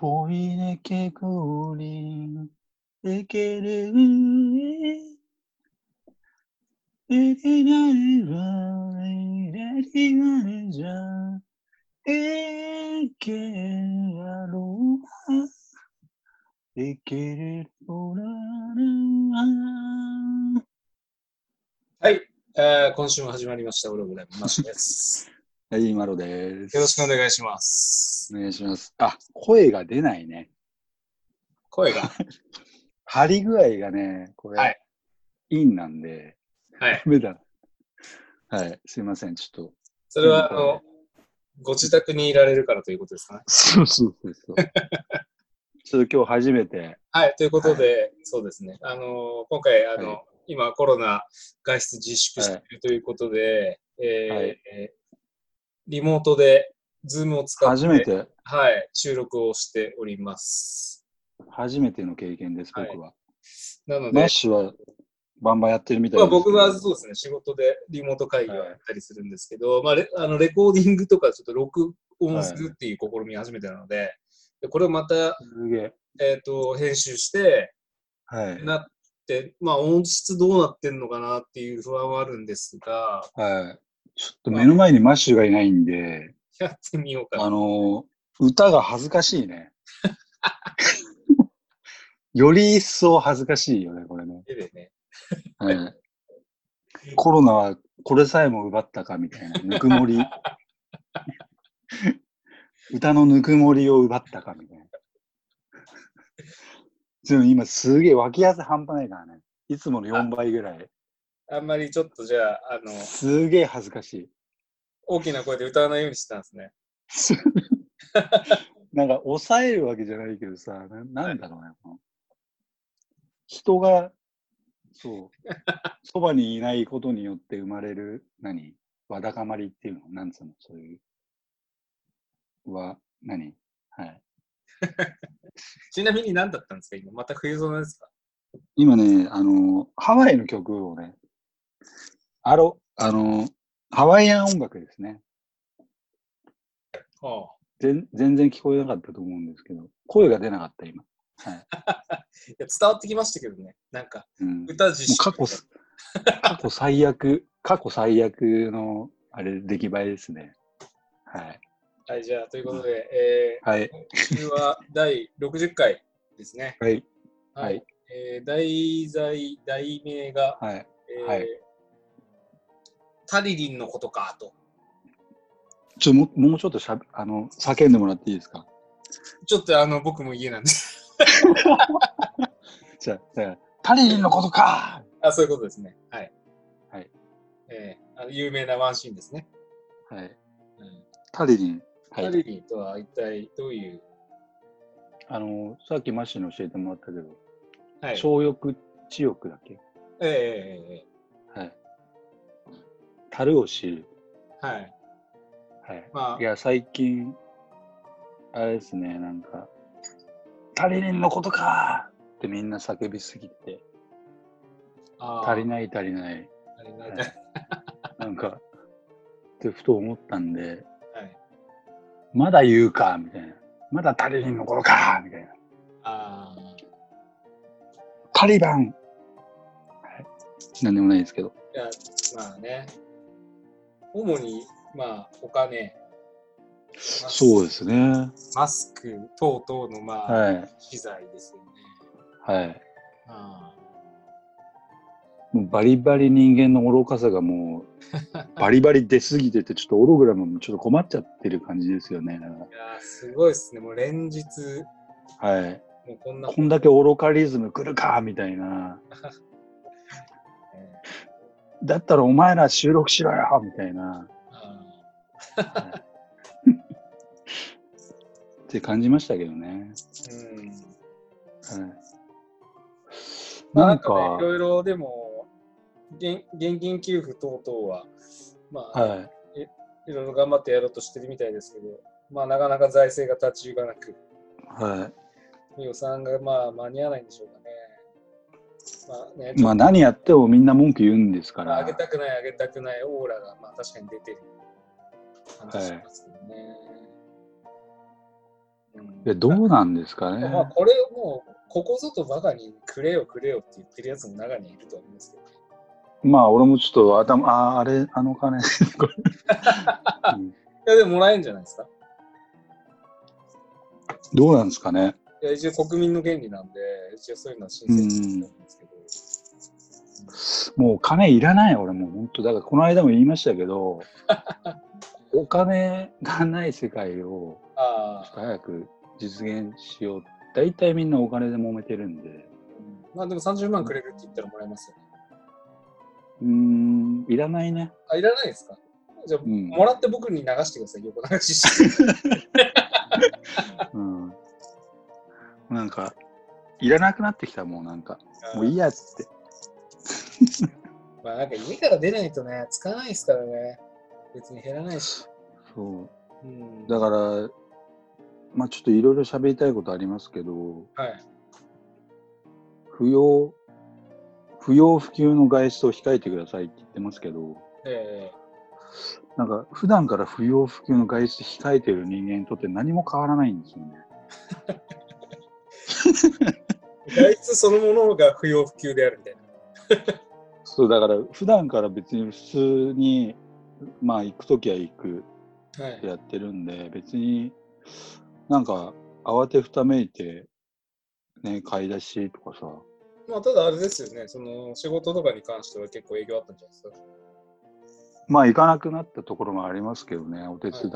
フォイレケクーリン、エケレウィエティナリバレイ、レティ、はい、え、今週も始まりました、オログラムマです。はい、マロです。よろしくお願いします。お願いします。あ、声が出ないね。声が？張り具合がね、これ、はいインなんで、はい。ダメだ。はい、すいません、ちょっと。それは、あの、ご自宅にいられるからということですかね？そうそうそうそう。ちょっと今日初めて、はい、ということで、そうですね。あの、今回、あの、は今コロナ外出自粛しているということで、えーはいえーリモートで、ズームを使って、初めて、はい、収録をしております。初めての経験です、はい僕は。なのでマッ、シュはバンバンやってるみたいまあ、ですけど僕はそうですね、仕事でリモート会議をやったりするんですけど、まあレあの、レコーディングとかちょっと録音するっていう試み初めてなので、でこれをまた、すげえ。えっと編集してはい。なって、まあ、音質どうなってんのかなっていう不安はあるんですが、はい。ちょっと目の前にマッシュがいないんで、やってみようかな。あの、歌が恥ずかしいね。より一層恥ずかしいよね、これね。絵でね。はいコロナはこれさえも奪ったかみたいな、ぬくもり。歌のぬくもりを奪ったかみたいな。でも今すげえ脇汗半端ないからね。いつもの4倍ぐらい。あんまりちょっとじゃあ、あの、すげえ恥ずかしい。大きな声で歌わないようにしてたんですね。なんか抑えるわけじゃないけどさ、ななんだろうね。この人が、そう、そばにいないことによって生まれる、何？わだかまりっていうの？なんつうの？そういう。は、何？はい。ちなみに何だったんですか？今、また冬空ですか？今ね、あの、ハワイの曲をね、あろ、あの、ハワイアン音楽ですね。はあ全全然聞こえなかったと思うんですけど、声が出なかった、今。はい。いや伝わってきましたけどね。なんか、うん、も歌実う過去す、過去最悪、過去最悪の、あれ、出来栄えですね。はい。はい、じゃあ、ということで、えはい。ー、今週は第60回ですね。はい。ははいい。えー、題材、題名が、はい。えーはいタリリンのことかと。ちょ、ももうちょっとしゃべ、あの、叫んでもらっていいですか？ちょっとあの、僕も家なんで。じゃあ、じゃあタリリンのことかあ、そういうことですね。はい。はい。えー、あの有名なワンシーンですね。はい。うんタリリン。はい。タリリンとは一体どういう、あの、さっきマッシュに教えてもらったけど、はい。小欲、知欲だっけ？えーえはい。樽を知る。はい。はい。まいや、最近、あれですね、なんか、タリリンのことかってみんな叫びすぎて。足りない足りない。足りない。はいなんか、ってふと思ったんで、はい。まだ言うかみたいな。まだタリリンのことかみたいな。あタリバンはい。なんでもないですけど。ーいや、まあね。主に、まあ、お金、そうですね。マスク等々の、まあ、はい。機材ですよね。はい。あもうバリバリ人間の愚かさがもう、バリバリ出すぎてて、ちょっとオログラムもちょっと困っちゃってる感じですよね。いやーすごいですね。もう連日、らはい。もうこんな、こんだけ愚かリズム来るかみたいな。えだったらお前ら収録しろよみたいな。って感じましたけどね。ーうん。はい。まあ、ななんんかい、ろいろでも、現現金給付等々は、まあ、はい。いろいろ頑張ってやろうとしてるみたいですけど、まあ、なかなか財政が立ち行かなく、はい。予算がまあ間に合わないんでしょうかね。まあね、まあ何やってもみんな文句言うんですから。まあ上げたくない、上げたくないオーラが、まあ確かに出てる感じしますけどね。うんいや、どうなんですかね。まあ、これをもう、ここぞとばかりくれよくれよって言ってるやつも中にいると思うんですけど、ね、まあ、俺もちょっと頭、ああ、あれ、あの金、これうんいや、でももらえるんじゃないですか。どうなんですかね。いや一応国民の権利なんで、一応そういうのは申請すると思うんですけど、もう金いらない、俺もう本当。だから、この間も言いましたけど、お金がない世界を早く実現しよう。大体みんなお金で揉めてるんで。うんまあでも30万くれるって言ったらもらえますよね。うーん、いらないね。あ、いらないですか？じゃあ、うんもらって僕に流してください、横流しして。うん。なんか、いらなくなってきた、もうなんか。もういいやっつって。まあなんか家から出ないとね、使わないですからね。別に減らないし。そう。うん、だから、まあちょっといろいろ喋りたいことありますけど、はい。不要、不要不急の外出を控えてくださいって言ってますけど、えなんか普段から不要不急の外出控えてる人間にとって何も変わらないんですよね。ー、外出そのものが不要不急であるみたいな。そう、だから普段から別に普通に、まあ行くときは行く。はい。やってるんで、別になんか慌てふためいて、ね、買い出しとかさ、まあただあれですよね、その仕事とかに関しては結構営業あったんじゃないですか。まあ行かなくなったところもありますけどね、お手伝い。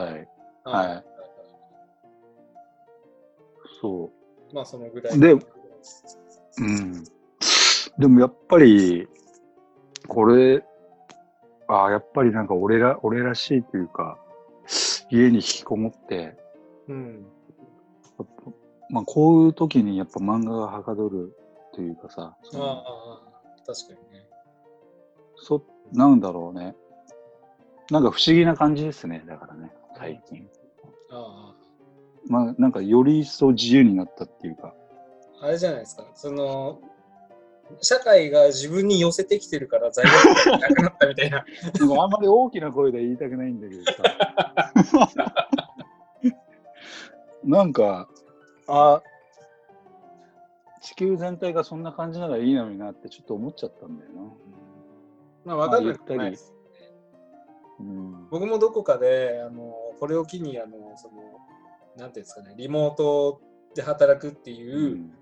はい。そまあそのぐらい。でう。うん。でもやっぱり、これ、ああ、やっぱりなんか俺ら、俺らしいというか、家に引きこもって、うん。まあこういう時にやっぱ漫画がはかどるというかさ、ああああ、確かにね。そ、なんだろうね。なんか不思議な感じですね、だからね、最近。あまあなんかより一層自由になったっていうか、あ、あれじゃないですか。その、社会が自分に寄せてきてるから材料がなくなったみたいな。あんまり大きな声で言いたくないんだけどさ。なんか、あ、地球全体がそんな感じならいいのになってちょっと思っちゃったんだよな。まあ、わかんなくもないです。うん。僕もどこかで、あの、これを機に、あの、その、なんていうんですかね、リモートで働くっていう、うん。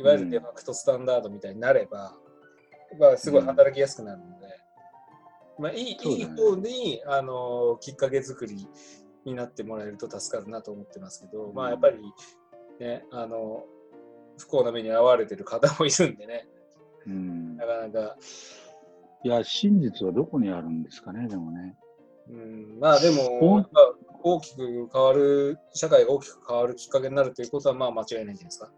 いわゆるデファクトスタンダードみたいになれば、まあ、すごい働きやすくなるので、まあ、いい,、いい方に、あの、きっかけ作りになってもらえると助かるなと思ってますけど、まあ、やっぱり、ね、あの、不幸な目に遭われてる方もいるんでね、うん。なかなか、いや、真実はどこにあるんですかね、でもね。うん、まあでも、大きく変わる、社会が大きく変わるきっかけになるということは、まあ間違いないんじゃないですか？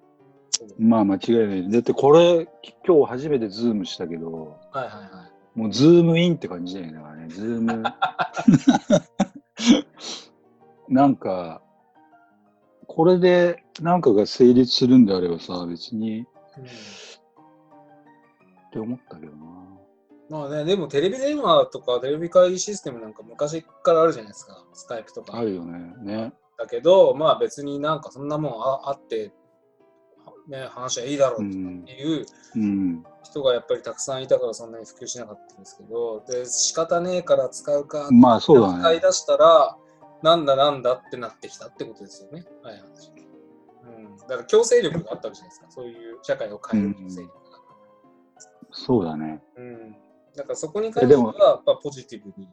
まあ間違いない。だってこれ、今日初めてズームしたけど、はいはいはい。もうズームインって感じだよね。だからね、ズーム。なんか、これでなんかが成立するんであればさ、別にうんって思ったけどな。まあね、でもテレビ電話とかテレビ会議システムなんか昔からあるじゃないですか、スカイプとか。あるよね。ね。だけど、まあ別になんかそんなもんああって、ね、話はいいだろう。うっていううん。人がやっぱりたくさんいたからそんなに普及しなかったんですけど、で、仕方ねえから使うかまあそうだね。使い出したら、なんだなんだってなってきたってことですよね。はいはい。うん、だから強制力があったわけじゃないですか。そういう社会を変える強制力が。そうだね。うん。だからそこに関しては、やっぱポジティブに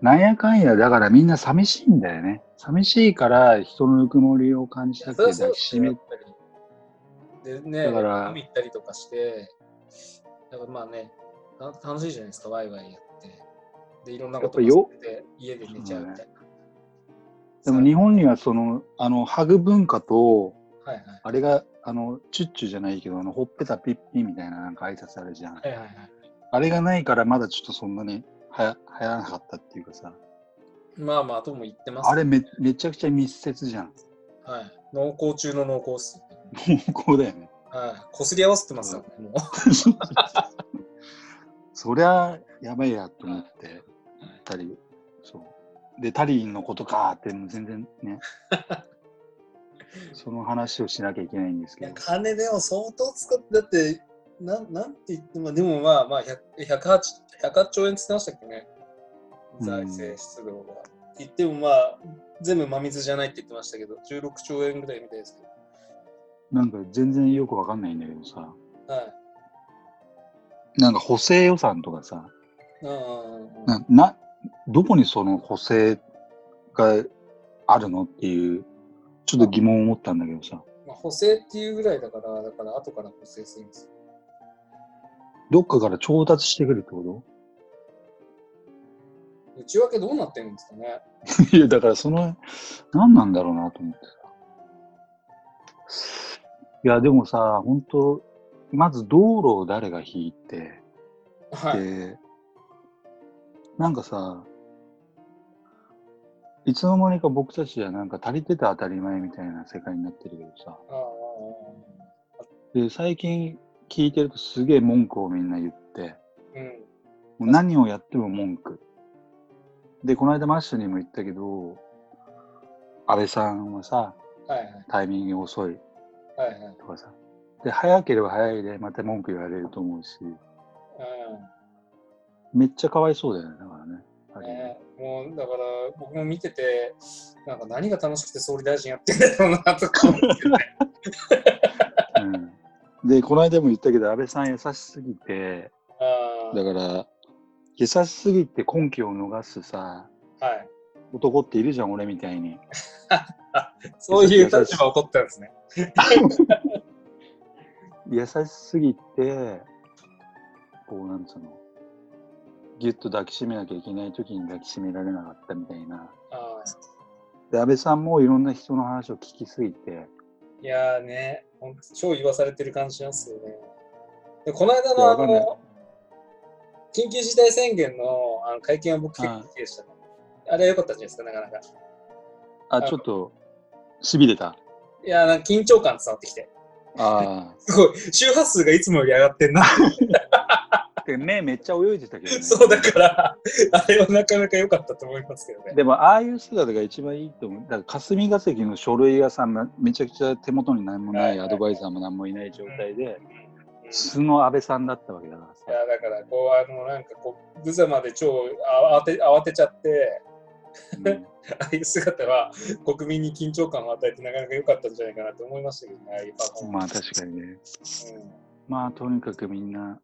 なんやかんや、だからみんな寂しいんだよね。寂しいから人のぬくもりを感じたくて抱きしめやっぱり。でね、だから飲み行ったりとかして、だからまあね、た楽しいじゃないですか、ワイワイやって。で、いろんなことやっぱよ忘れて家で寝ちゃうみたいな。でも日本にはその、あの、ハグ文化と、はいはい。あれが、あの、チュッチュじゃないけど、あの、ほっぺたピッピみたいななんか挨拶あるじゃん。はいはいはい。あれがないからまだちょっとそんなにはや流行らなかったっていうかさ。まあまあ、とも言ってます、あれめめちゃくちゃ密接じゃん。はい。濃厚中の濃厚っすよね。濃厚だよね。はい。こすり合わせてますからね、もう。そりゃ、やばいやと思って、たり、そう。で、タリーのことかってもう全然ね、その話をしなきゃいけないんですけど、金でも相当使って、だって、なんなんて言っても、でもまあまあ100 108, 108兆円って言ってましたっけね、うん。財政出動が。言ってもまあ、全部真水じゃないって言ってましたけど、16兆円ぐらいみたいですけなんか全然よくわかんないんだけどさ、ど。はい。なんか補正予算とかさ、な、などこにその補正があるのっていう、ちょっと疑問を持ったんだけどさ、まあ、補正っていうぐらいだから、だから後から補正するんですよ。どっかから調達してくるってこ内訳どうなってるんですかね。と いや、だからその、何なんだろうなと思ってさ。いや、でもさ、本当まず道路を誰が引いて、はい。で、なんかさ、いつの間にか僕たちはなんか足りてて当たり前みたいな世界になってるけどさ、で、最近聞いてるとすげえ文句をみんな言って、うん。もう何をやっても文句。で、この間マッシュにも言ったけど、安倍さんはさ、はいはい。タイミング遅いはいはい。とかさ、で、早ければ早いでまた文句言われると思うし、うめっちゃかわいそうだよね、だからね。ね、もうだから僕も見てて、なんか何が楽しくて総理大臣やってんだろうなとか思ってね。うん、で、この間も言ったけど、安倍さん優しすぎて、あだから、優しすぎて根拠を逃すさ、あはい。男っているじゃん、俺みたいに。そういう立場を取ったんですね。優しすぎて、こう、なんつうの、ぎゅっと抱きしめなきゃいけない時に抱きしめられなかったみたいな。あで、安倍さんもいろんな人の話を聞きすぎて、いやーね、超言わされてる感じしますよね。でこの間のあの、緊急事態宣言のあの会見は僕結構好きでしたね。あれは良かったんじゃないですか、なかなか。あ、ちょっと、しびれた。いやー、なんか緊張感伝わってきて。あ すごい、周波数がいつもより上がってんな。あ。で目めっちゃ泳いでたけどね。そうだから、あれはなかなか良かったと思いますけどね。でも、ああいう姿が一番いいと思う。だから、霞が関の書類がさ、めめちゃくちゃ手元に何もない、アドバイザーも何もいない状態で、素の安倍さんだったわけだからさい。やだからこうあのなんかこう無様で超慌て慌てちゃってうん ああいう姿は国民に緊張感を与えてなかなか良かったんじゃないかなと思いましたけどねああいうパフォーマンまあ、確かにね。ス、うんまあ、とにかくみんな、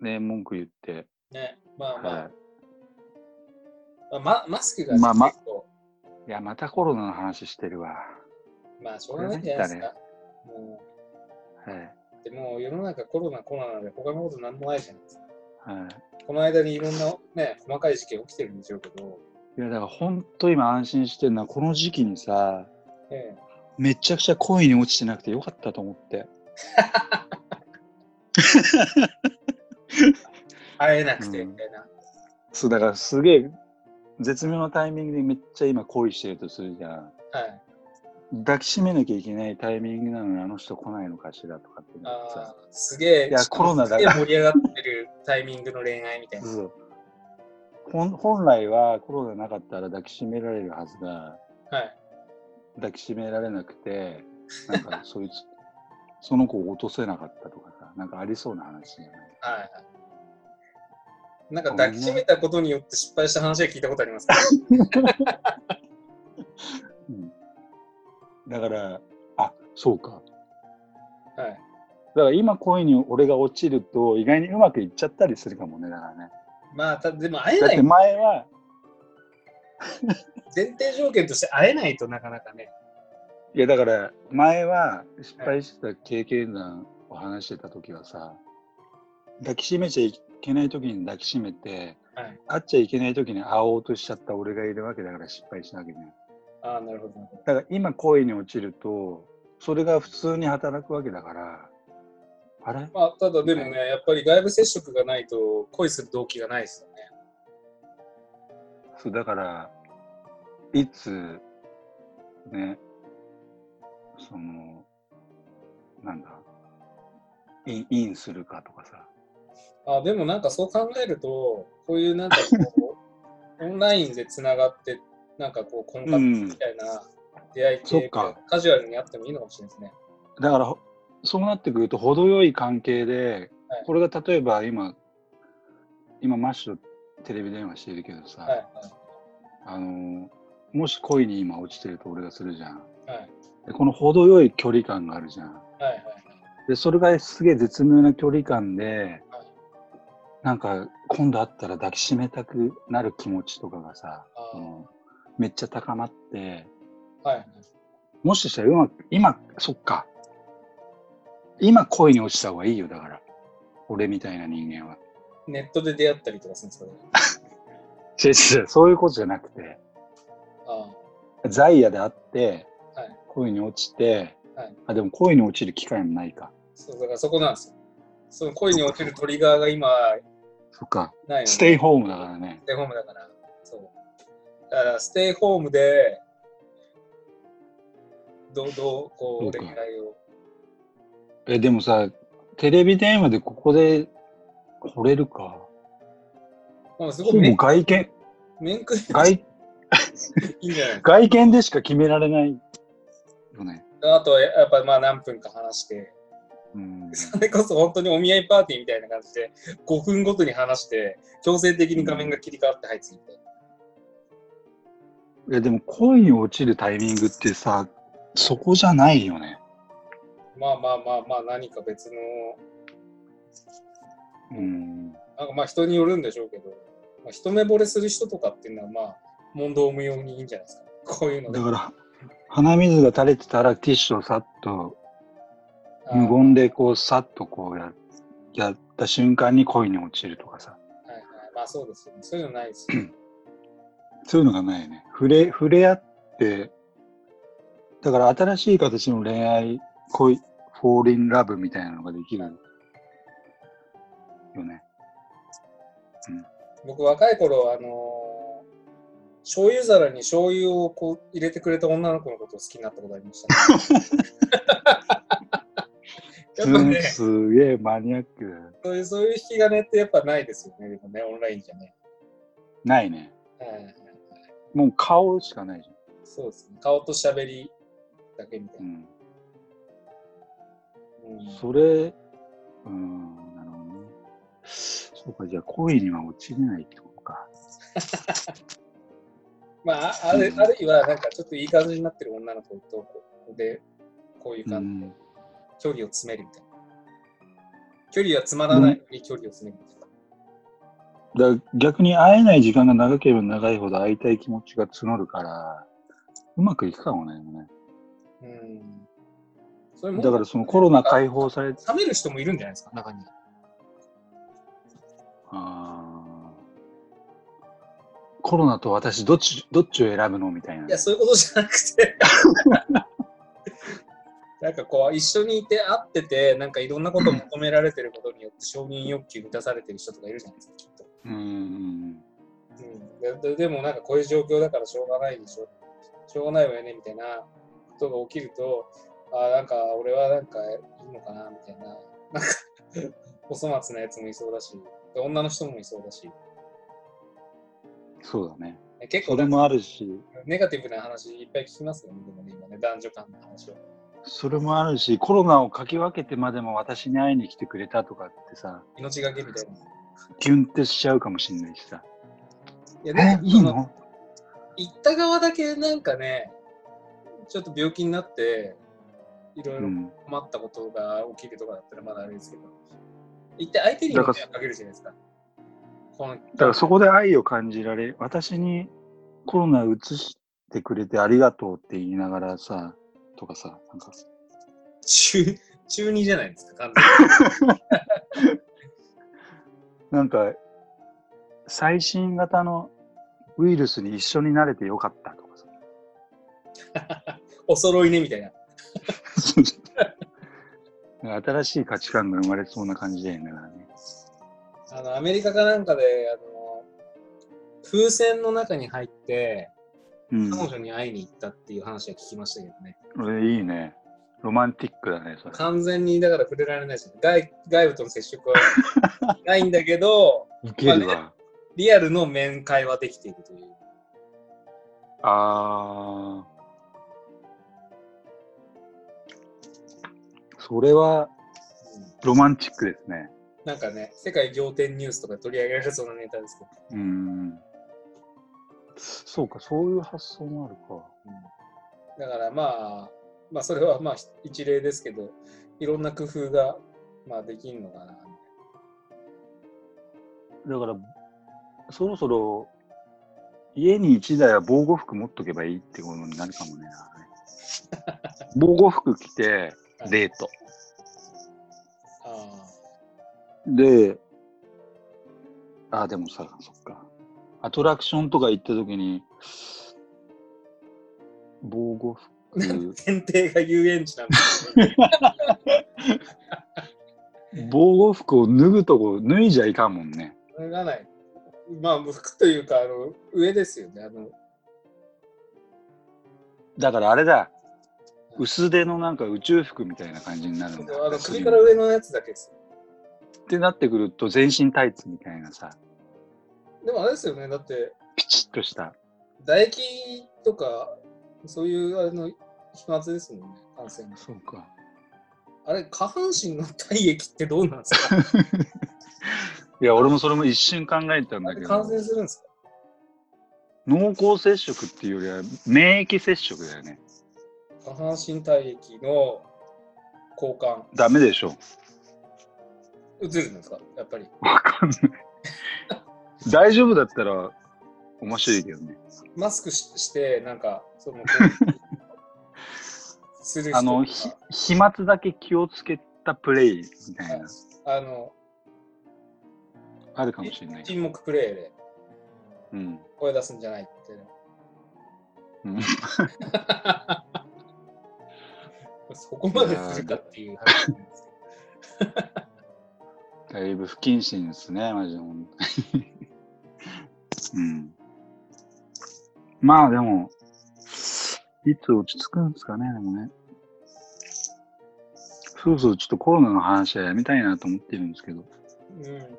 ね、文句言って、ねまあまあ、はまあまマスクが、ねまあま結構い。いや、またコロナの話してるわ。まあしょうがないんじゃないですか、もはい。うでも世の中コロナコロナで他のことなんもないじゃないですかはい。この間にいろんなね細かい事件起きてるんでしょうけど、いや、だから本当今安心してるのは、この時期にさ、ええめちゃくちゃ恋に落ちてなくてよかったと思って。会えなくてうんみたいな、そう、だからすげえ、絶妙なタイミングでめっちゃ今恋してるとするじゃん。はい抱きしめなきゃいけないタイミングなのにあの人来ないのかしらとかって。あーすげえ、いやコロナだすげえ盛り上がってるタイミングの恋愛みたいな。そう本本来はコロナなかったら抱きしめられるはずがはい。抱きしめられなくてなんかそいつその子を落とせなかったとかさなんかありそうな話じゃないはいはい。なんか抱きしめたことによって失敗した話は聞いたことありますか？うん。だからあそうか。はい。だから今恋に俺が落ちると意外にうまくいっちゃったりするかもねだからね。まあ、たでも会えだってない、前は。前提条件として会えないとなかなかね。いやだから前は失敗した経験談を話してた時はさ抱きしめちゃいけない時に抱きしめてはい。会っちゃいけない時に会おうとしちゃった俺がいるわけだから失敗しなきゃいけないああ、なるほどなるほど。だから今恋に落ちるとそれが普通に働くわけだからあれ？まあ、ただでもね、やっぱり外部接触がないと恋する動機がないですよね。そうだからいつねそのなんだインインするかとかさあでもなんかそう考えると、こういうなんかこう、オンラインでつながってなんかこう、婚活みたいな出会い系、かカジュアルにあってもいいのかもしれないですね。だから、ほそうなってくると、程よい関係で、はいこれが例えば今、今、マッシュとテレビ電話してるけどさ、はいはいあのもし恋に今落ちてると俺がするじゃん。はいでこの程よい距離感があるじゃん。はいはいで、それがすげえ絶妙な距離感ではい、なんか今度会ったら抱きしめたくなる気持ちとかがさ、あーそのめっちゃ高まって、はいはいもしかしたら今、今、そっか。今恋に落ちた方がいいよ、だから。俺みたいな人間は。ネットで出会ったりとかするんですかね。そういうことじゃなくて、あザイヤであって、はい恋に落ちて、はいあ、でも恋に落ちる機会もないか。そうだからそこなんですよ。その恋に落ちるトリガーが今そっか。ないのでステイホームだからねス。テイホームだから。そう。だから、ステイホームで、どう、どう、こう、恋愛を。え、でもさ、テレビ電話でここで惚れるか。まあ、すごい面外見、面食い外、いいんじゃない外見でしか決められないよね。か。あと、やっぱまあ何分か話して、うん。それこそ本当にお見合いパーティーみたいな感じで、5分ごとに話して、強制的に画面が切り替わって、はい、次みたいや、でも恋に落ちるタイミングってさ、そこじゃないよね。まあまあまあまあ、何か別の、うん。なんかまあ人によるんでしょうけど、まあ、一目惚れする人とかっていうのはまあ、問答無用にいいんじゃないですか。こういうので。だから、鼻水が垂れてたらティッシュをさっと、無言でこう、さっとこうややった瞬間に恋に落ちるとかさ。はいはい。まあそうですよね。そういうのないですよ。そういうのがないよね。触れ、触れ合って、だから新しい形の恋愛、恋、フォーリンラブみたいなのができるよね。僕若い頃、あのー醤油皿に醤油をこう入れてくれた女の子のことを好きになったことありました、ね。やっぱねす、すげえマニアック。そういうそういう引き金ってやっぱないですよね。でもね、オンラインじゃね。ないね。もう顔しかないじゃん。そうですね。顔と喋りだけみたいうな。ん。うんそれ、うん、なるほどね。そうか、じゃあ恋には落ちれないってことか。まあ、ああるあるいは、なんかちょっといい感じになってる女の子と、ここで、こういうう感じでん、距離を詰めるみたいな。距離はつまらないのに距離を詰めるみたいな。だ逆に会えない時間が長ければ長いほど会いたい気持ちが募るから、うまくいくかもね。うん。それもだからそのコロナ解放されて、冷める人もいるんじゃないですか、中に。あーコロナと私どっち、どっちを選ぶのみたいな。いや、そういうことじゃなくて。なんかこう、一緒にいて会ってて、なんかいろんなことを求められてることによって承認欲求満たされてる人とかいるじゃないですか、きっと。うんうんうん、でででもなんかこういう状況だからしょうがないでしょ。しょうがないわよね、みたいなことが起きると、あーなんか俺はなんかいいのかな、みたいな。なんか、お粗末なやつもいそうだし、で女の人もいそうだし。そうだね。結構それもあるし、ネガティブな話いっぱい聞きますよね、でもね、今ね、男女間の話を。それもあるし、コロナをかき分けてまでも私に会いに来てくれたとかってさ、命がけみたいな。キュンってしちゃうかもしれないしさ。いや、えなん、かいいの？行った側だけなんかね、ちょっと病気になって、いろいうろん。困ったことが起きるとかだったらまだあれですけど、行って相手に迷惑かけるじゃないですか。だからそこで愛を感じられ、私にコロナ移してくれてありがとうって言いながらさ、とかさ、なんか、中、中二じゃないですか、完 なんか、最新型のウイルスに一緒になれてよかったとかさ。全に。お揃いね、みたいな。新しい価値観が生まれそうな感じだよね。だからねあの、アメリカかなんかで、あの、風船の中に入って、うん。彼女に会いに行ったっていう話は聞きましたけどね。これいいね。ロマンティックだね、それ。完全にだから触れられないですよね。外外部との接触は ないんだけど、いけるわ。リアルの面会はできているという。ああ。それはうんロマンチックですね。なんかね、世界仰天ニュースとか取り上げられそうなネタですけど。うーん。そうか、そういう発想もあるか。だからまあ、まあそれはまあ一例ですけど、いろんな工夫がまあできんのかな。だから、そろそろ家に一台は防護服持っとけばいいってことになるかもね。防護服着てデート。あで、あ、でもさ、そっか。アトラクションとか行った時に、防護服。あ、前提が遊園地なんですよね。防護服を脱ぐとこ脱いじゃいかんもんね。脱がない。まあ服というか、あの上ですよね。あのだからあれだ。薄手のなんか宇宙服みたいな感じになるんだ。あの首から上のやつだけですよ。ってなってくると全身タイツみたいなさ、でもあれですよね。だって、ピチッとした。唾液とか、そういうあれの飛沫ですもんね、感染。そうか。あれ、下半身の体液ってどうなんですか？いや、俺もそれも一瞬考えたんだけ感ど、染するんですか？濃厚接触っていうよりは免疫接触だよね。下半身体液の交換、ダメでしょ。移るんですかやっぱり。わかんない。大丈夫だったら面白いけどね。マスクしして、なんか、その、する人あの、飛沫だけ気をつけたプレイみたいな、あの、あるかもしれない。沈黙プレイでうん。声出すんじゃないって。うんそこまでするかっていう話なんですけど。だいぶ不謹慎ですね、マジで本当に。うん。まあでも、いつ落ち着くんですかね、でもね。そうそう、ちょっとコロナの話はやめたいなと思ってるんですけど。うん。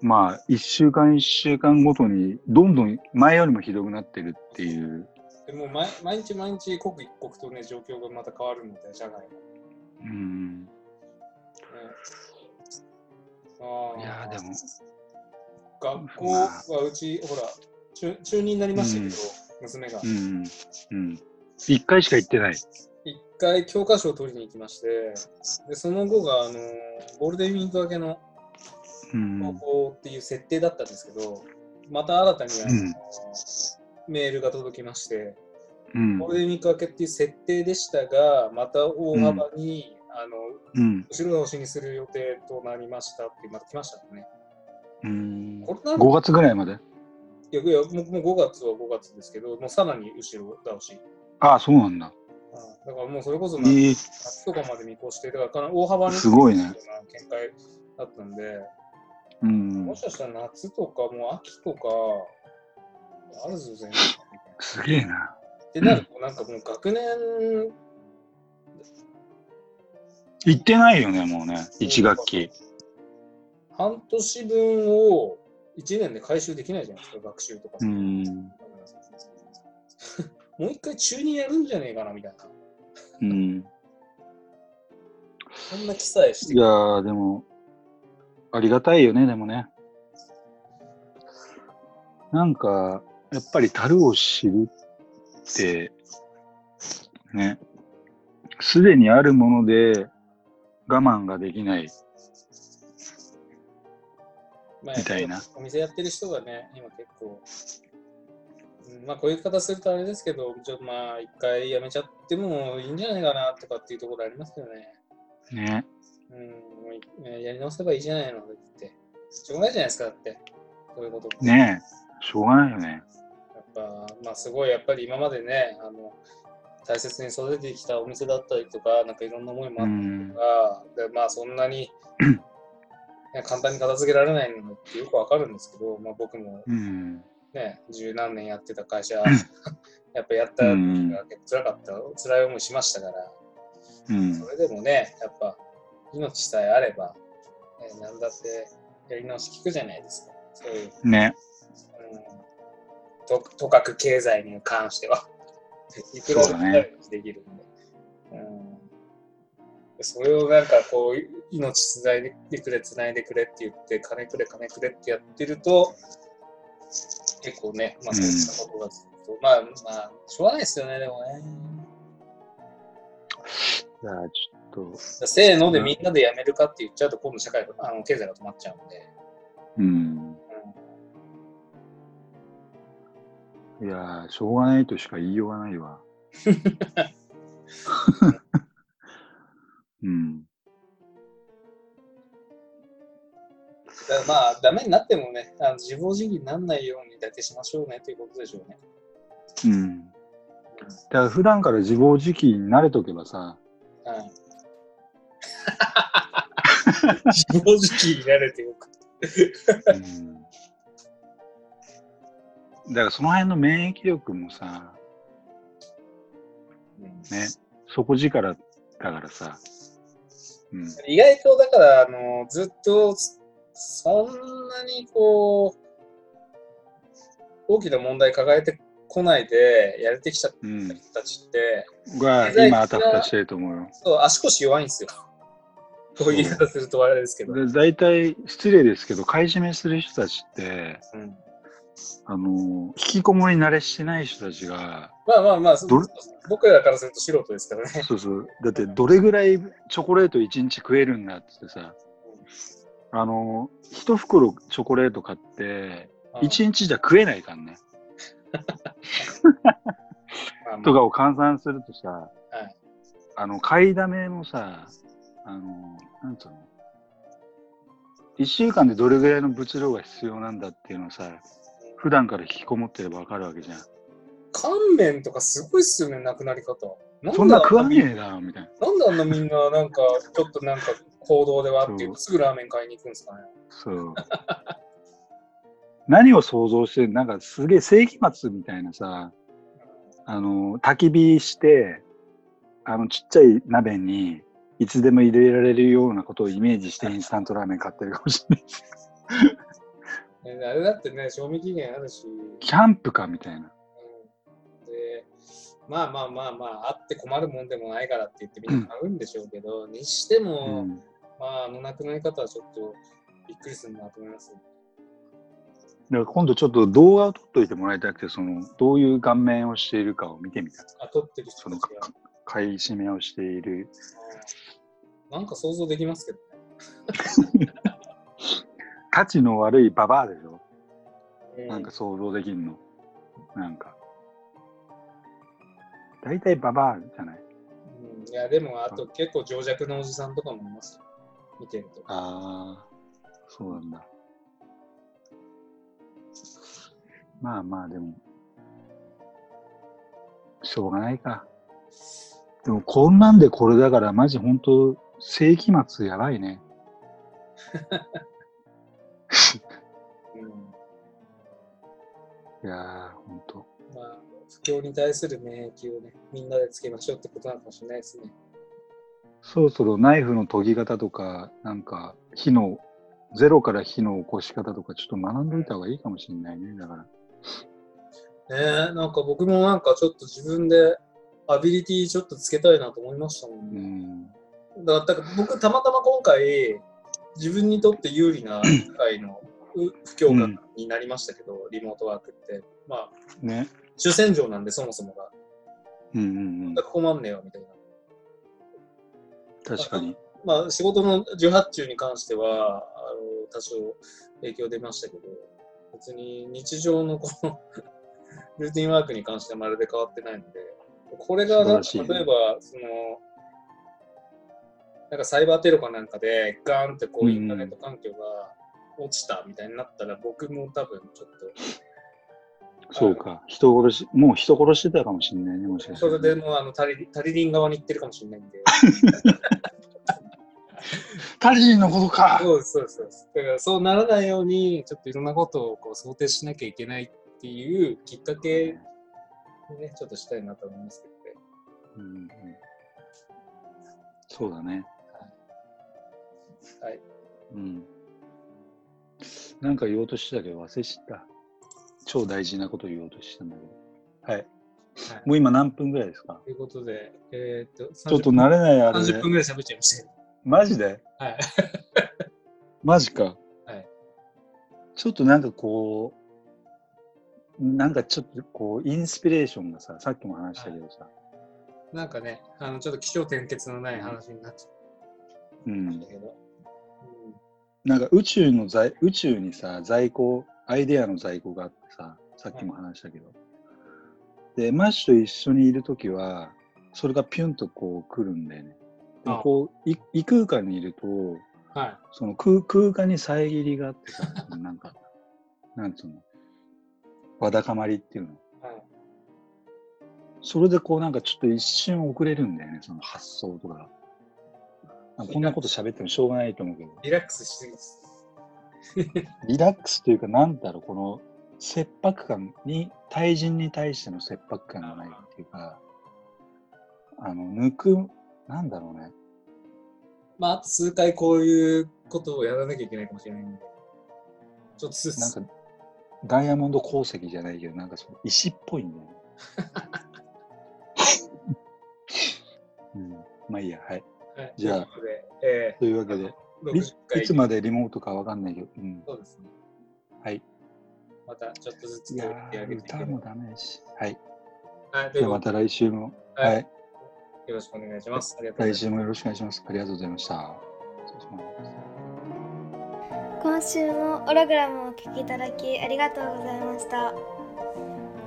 まあ、一週間一週間ごとに、どんどん前よりもひどくなってるっていう。でも毎毎日毎日刻一刻とね、状況がまた変わるので、社内が。ねうん。あーいやーでも、学校はうち、ほら中、中2になりましたけど、娘がう。ん。うん。一回しか行ってない。一回教科書を取りに行きまして、でその後が、あのーゴールデンウィーク明けのうん。高校っていう設定だったんですけど、また新たにあの、うんメールが届きまして、うんゴールデンウィーク明けっていう設定でしたが、また大幅に、あのうん。後ろ倒しにする予定となりましたって、また来ましたね。うん。これなん5月ぐらいまで？いやいやもうもう5月は5月ですけど、もうさらに後ろ倒し。ああ、そうなんだ。うんだからもうそれこそえ夏え夏とかまで見越して、だから大幅にすごいねような見解だったんで、うんも。しかしたら夏とかもう秋とか、あるぞ全然。すげえな。ってなると、なんかもう学年、行ってないよね、もうね。1学期。半年分を1年で回収できないじゃないですか、学習とか。うん。もう一回中にやるんじゃねえかなみたいな。うん。そんな記載していやー、でも、ありがたいよね、でもね。なんか、やっぱり樽を知るって、ね、すでにあるもので我慢ができない。まあみたいなお店やってる人がね、今結構、うんまあこういう方するとあれですけど、ちょっとまあ一回やめちゃってもいいんじゃないかなとかっていうところありますけどね。ね。うん、やり直せばいいじゃないのって。しょうがないじゃないですか、だって。こういうこと。ねえ。しょうがないよね。やっぱ、まあすごいやっぱり今までね、あの、大切に育ててきたお店だったりとか、なんかいろんな思いもあったりとか、でまあそんなにね 簡単に片付けられないのってよくわかるんですけど、まあ僕もうん。ね、十何年やってた会社、やっぱやったうん時が結構辛かった、辛い思いしましたから、うんそ。れでもね、やっぱ命さえあれば、ね、なんだってやり直し聞くじゃないですか。そういう、ね。うん、ととかく経済に関しては。いくらでもできるんで。うんそれをなんかこう、命つないでくれ、つないでくれって言って、金くれ、金くれってやってると、結構ね、まあそういったことがずっと、うん、まあまあ、しょうがないですよね、でもね。いや、ちょっと。せーのでみんなでやめるかって言っちゃうと、今度社会あの経済が止まっちゃうんで。うん。うん、いやしょうがないとしか言いようがないわ。うん。だまあ、ダメになってもね、あの自暴自棄にならないようにだけしましょうねということでしょうね。うん。だから普段から自暴自棄に慣れとけばさ。はい。自暴自棄になれてよく。うん、だからその辺の免疫力もさ、ね、底力だからさ、うん、意外とだからあのずっとそんなにこう大きな問題抱えてこないでやれてきちゃった人たちって、うん、が今あたふたしてると思うよ。そう足腰弱いんですよ。こういう言い方するとあれですけど。大体失礼ですけど買い占めする人たちって、うん、あの引きこもり慣れしてない人たちがまあまあまあ僕らからすると素人ですからね。そうそう。だってどれぐらいチョコレート1日食えるんだってさ、あの、一袋チョコレート買って、1日じゃ食えないからね。とかを換算するとさ、はい、あの、買いだめもさ、あの、なんつうの、1週間でどれぐらいの物量が必要なんだっていうのをさ、普段から引きこもってればわかるわけじゃん。乾麺とかすごいっすよね、なくなり方。そんな食わねえな、みたいな。なんであんなみんな、なんか、ちょっとなんか行動ではっていうすぐラーメン買いに行くんですかね。そう。何を想像してなんかすげえ世紀末みたいなさ、あの、焚き火して、あの、ちっちゃい鍋に、いつでも入れられるようなことをイメージしてインスタントラーメン買ってるかもしれないあれだってね、賞味期限あるし。キャンプかみたいな。まあまあまあまあ、あって困るもんでもないからって言ってみんな買うんでしょうけど、うん、にしても、うん、まあ、あの亡くなり方はちょっとびっくりするなと思います、ね。だから今度ちょっと動画を撮っといてもらいたくて、そのどういう顔面をしているかを見てみたあ、撮ってる人その買い占めをしている。なんか想像できますけどね。価値の悪いババアでしょ、えー、なんか想像できんの。なんか。大体ババアじゃない？うん、いや、でも、あと結構情弱なおじさんとかもいますよ。見てると。ああ、そうなんだ。まあまあ、でも、しょうがないか。でも、こんなんでこれだから、マジ本当世紀末やばいね。うん、いやー、本当。まあ不況に対する免疫をね、みんなでつけましょうってことなのかもしれないですね。そろそろナイフの研ぎ方とか、なんか火の、ゼロから火の起こし方とか、ちょっと学んでおいた方がいいかもしれないね、だから。ねえ、なんか僕もなんかちょっと自分でアビリティちょっとつけたいなと思いましたもんね。うん、だから僕たまたま今回自分にとって有利な 社会の不況感になりましたけど、うん、リモートワークって。まあ、ね、主戦場なんで、そもそもが。うんうんうん。困んねえよ、みたいな。確かに。まあ、仕事の受発注に関しては、あの多少影響出ましたけど、別に日常のこのルーティンワークに関してはまるで変わってないので、これが、例えば、その、なんかサイバーテロかなんかで、ガーンってこうインターネット環境が落ちたみたいになったら、僕も多分ちょっとそうか、人殺し、もう人殺してたかもしれないね、もしかしたら、それでもうあのタリタリリン側に行ってるかもしれないんで。タリリンのことか。そうそうそう。だからそうならないように、ちょっといろんなことをこう想定しなきゃいけないっていうきっかけにね、ちょっとしたいなと思いますけどね。うん、うん、そうだね。はい。はい、うん。なんか言おうとしてたけど忘れちゃった。超大事なこと言おうとしてんだけど。はい。はいもう今何分ぐらいですか？ということで、えーっと、ちょっと慣れないあれ30で分。ぐらい喋っちゃいました。マジで？はい。マジか。はいちょっとなんかこう、なんかちょっとこう、インスピレーションがさ、さっきも話したけどさ、なんかね、あのちょっと気象転結のない話になっちゃうんた。けど。なんか宇宙の在、宇宙にさ、在庫、アイデアの在庫があってさ、さっきも話したけど。で、マッシュと一緒にいるときは、それがピュンとこう来るんだよね。でこう、い異空間にいると、はい。その空空間に遮りがあってさ、なんか、なんつうの、わだかまりっていうの。はい。それでこうなんかちょっと一瞬遅れるんだよね、その発想とか。あこんなこと喋ってもしょうがないと思うけど。リラックスしすぎです。リラックスというか、なんだろう、この切迫感に、対人に対しての切迫感がないっていうか、あの、抜く、なんだろうね。まあ、あと数回こういうことをやらなきゃいけないかもしれないんで。ちょっとずつ。なんか、ダイヤモンド鉱石じゃないけど、なんかその石っぽいんだよね。うん、まあいいや、はい。はい、じゃあというわけで、ー、い60回いつまでリモートかわかんないけど、うん。そうですね。はい。またちょっとずついややってあー、げて歌もダメだし。はい。はい、ということじゃあまた来週も、で、はいはい。よろしくお願いします。ありがとうございます。来週もよろしくお願いします。ありがとうございました。今週もオログラムをお聞きいただきありがとうございました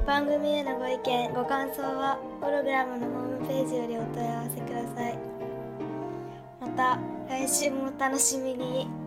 番組へのご意見ご感想はオログラムのホームページよりお問い合わせくださいまた来週もお楽しみに。